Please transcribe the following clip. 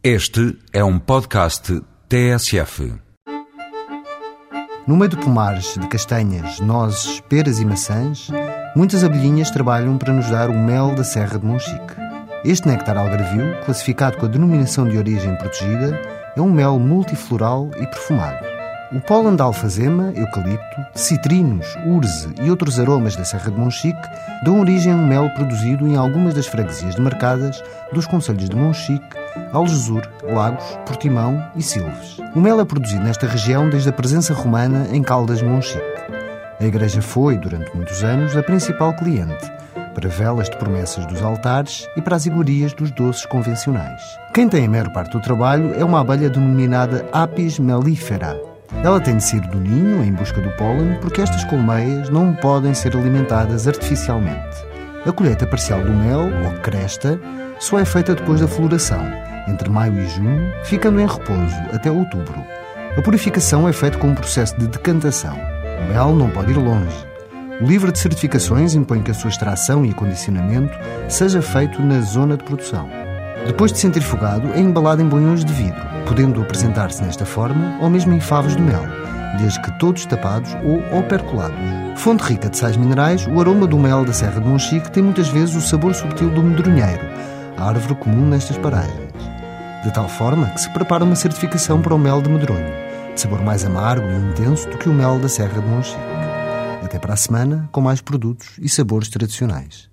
Este é um podcast TSF. No meio de pomares de castanhas, nozes, peras e maçãs, muitas abelhinhas trabalham para nos dar o mel da Serra de Monchique. Este néctar algarvio, classificado com a denominação de origem protegida, é um mel multifloral e perfumado. O pólen da alfazema, eucalipto, citrinos, urze e outros aromas da Serra de Monchique dão origem a um mel produzido em algumas das freguesias demarcadas dos concelhos de Monchique, Algesur, Lagos, Portimão e Silves. O mel é produzido nesta região desde a presença romana em Caldas de Monchique. A igreja foi, durante muitos anos, a principal cliente, para velas de promessas dos altares e para as iguarias dos doces convencionais. Quem tem a maior parte do trabalho é uma abelha denominada Apis mellifera, ela tem de sair do ninho em busca do pólen porque estas colmeias não podem ser alimentadas artificialmente. A colheita parcial do mel, ou cresta, só é feita depois da floração, entre maio e junho, ficando em repouso até outubro. A purificação é feita com um processo de decantação. O mel não pode ir longe. O livro de certificações impõe que a sua extração e acondicionamento seja feito na zona de produção. Depois de centrifugado, é embalado em banhões de vidro, podendo apresentar-se nesta forma ou mesmo em favos de mel, desde que todos tapados ou operculados. Fonte rica de sais minerais, o aroma do mel da Serra de Monchique tem muitas vezes o sabor subtil do medronheiro, árvore comum nestas paragens. De tal forma que se prepara uma certificação para o mel de medronho, de sabor mais amargo e intenso do que o mel da Serra de Monchique. Até para a semana, com mais produtos e sabores tradicionais.